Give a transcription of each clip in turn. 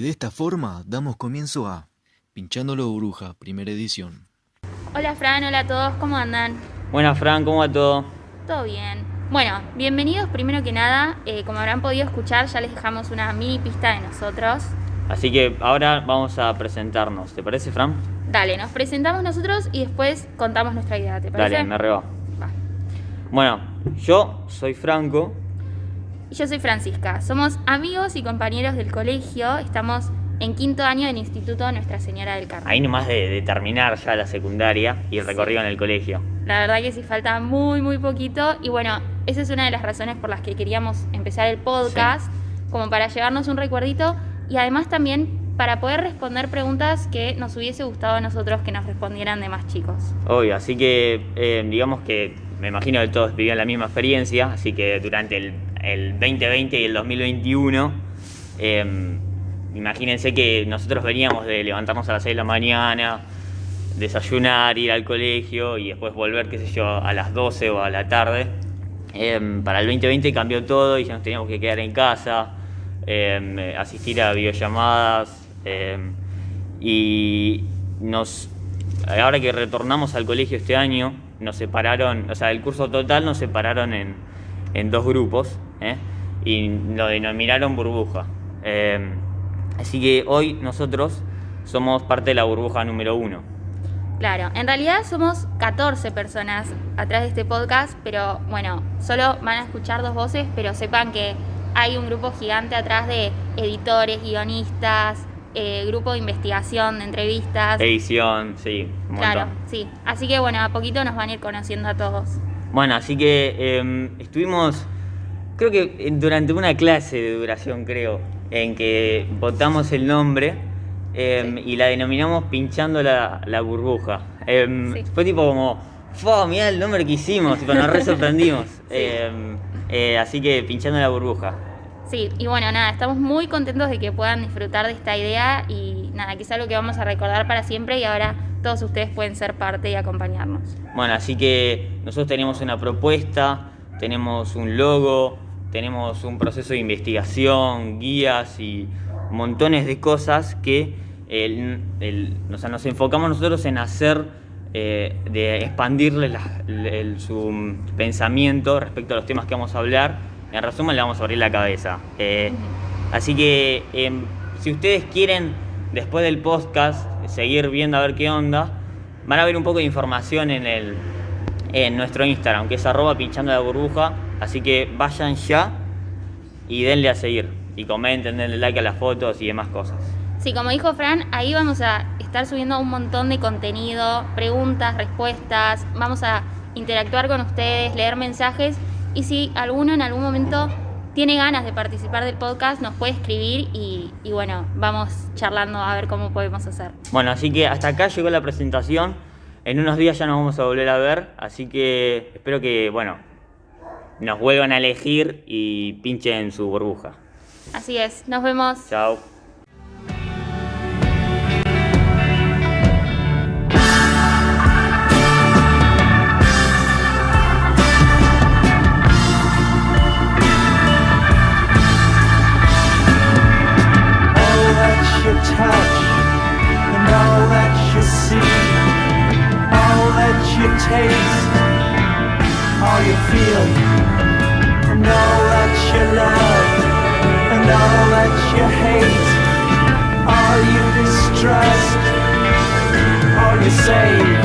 esta forma damos comienzo a Pinchándolo Bruja, primera edición. Hola Fran, hola a todos, ¿cómo andan? Buenas Fran, ¿cómo va todo? Todo bien. Bueno, bienvenidos primero que nada. Eh, como habrán podido escuchar, ya les dejamos una mini pista de nosotros. Así que ahora vamos a presentarnos, ¿te parece Fran? Dale, nos presentamos nosotros y después contamos nuestra idea, ¿te parece? Dale, me reba. Va. Bueno, yo soy Franco. Y yo soy Francisca. Somos amigos y compañeros del colegio. Estamos en quinto año del Instituto Nuestra Señora del Carmen. Ahí nomás de, de terminar ya la secundaria y el Sí. recorrido en el colegio. La verdad que sí falta muy, muy poquito. Y bueno, esa es una de las razones por las que queríamos empezar el podcast, como para llevarnos un recuerdito y además también para poder responder preguntas que nos hubiese gustado a nosotros que nos respondieran de más chicos. Obvio, así que eh, digamos que me imagino que todos vivían la misma experiencia, así que durante el, el 2020 y el 2021, eh, imagínense que nosotros veníamos de levantarnos a las 6 de la mañana, desayunar, ir al colegio y después volver, qué sé yo, a las 12 o a la tarde. Eh, para el 2020 cambió todo y ya nos teníamos que quedar en casa, eh, asistir a videollamadas y nos ahora que retornamos al colegio este año, nos separaron, o sea, el curso total nos separaron en, en dos grupos ¿eh? y lo denominaron burbuja. Eh, así que hoy nosotros somos parte de la burbuja número uno. Claro, en realidad somos 14 personas atrás de este podcast, pero bueno, solo van a escuchar dos voces, pero sepan que hay un grupo gigante atrás de editores, guionistas, eh, grupo de investigación, de entrevistas. Edición, sí, un Claro, sí. Así que bueno, a poquito nos van a ir conociendo a todos. Bueno, así que eh, estuvimos, creo que durante una clase de duración, creo, en que votamos el nombre eh, Sí. y la denominamos pinchando la, la burbuja. Sí. Fue tipo como, ¡Fua! Mirá el nombre que hicimos, tipo, nos re sorprendimos. Sí. Eh, así que pinchando la burbuja. Sí, y bueno, nada, estamos muy contentos de que puedan disfrutar de esta idea y nada, que es algo que vamos a recordar para siempre y ahora todos ustedes pueden ser parte y acompañarnos. Bueno, así que nosotros tenemos una propuesta, tenemos un logo, tenemos un proceso de investigación, guías y montones de cosas que el- el- o sea, nos enfocamos nosotros en hacer, eh, de expandirle la- el- su pensamiento respecto a los temas que vamos a hablar. En resumen, le vamos a abrir la cabeza. Eh, Así que em, si ustedes quieren, después del podcast, seguir viendo a ver qué onda, van a ver un poco de información en, el, en nuestro Instagram, que es arroba pinchando la burbuja. Así que vayan ya y denle a seguir. Y comenten, denle like a las fotos y demás cosas. Sí, como dijo Fran, ahí vamos a estar subiendo un montón de contenido, preguntas, respuestas, vamos a interactuar con ustedes, leer mensajes y si alguno en algún momento tiene ganas de participar del podcast, nos puede escribir y, y bueno, vamos charlando a ver cómo podemos hacer. Bueno, así que hasta acá llegó la presentación. En unos días ya nos vamos a volver a ver. Así que espero que, bueno, nos vuelvan a elegir y pinchen su burbuja. Así es, nos vemos. Chao. Taste, all you feel, and all that you love. And all that you hate, all you distrust, all you save,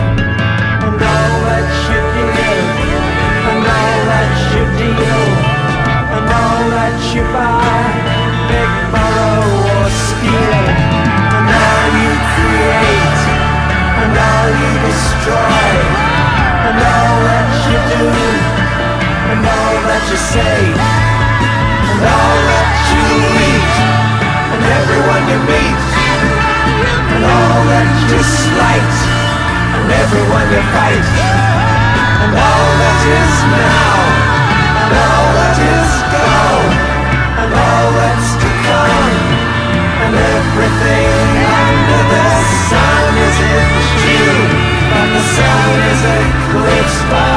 one you slight, and everyone you fight. And all that is now, and all that is gone, and all that's to come, and everything under the sun is in you, and the sun is eclipsed by.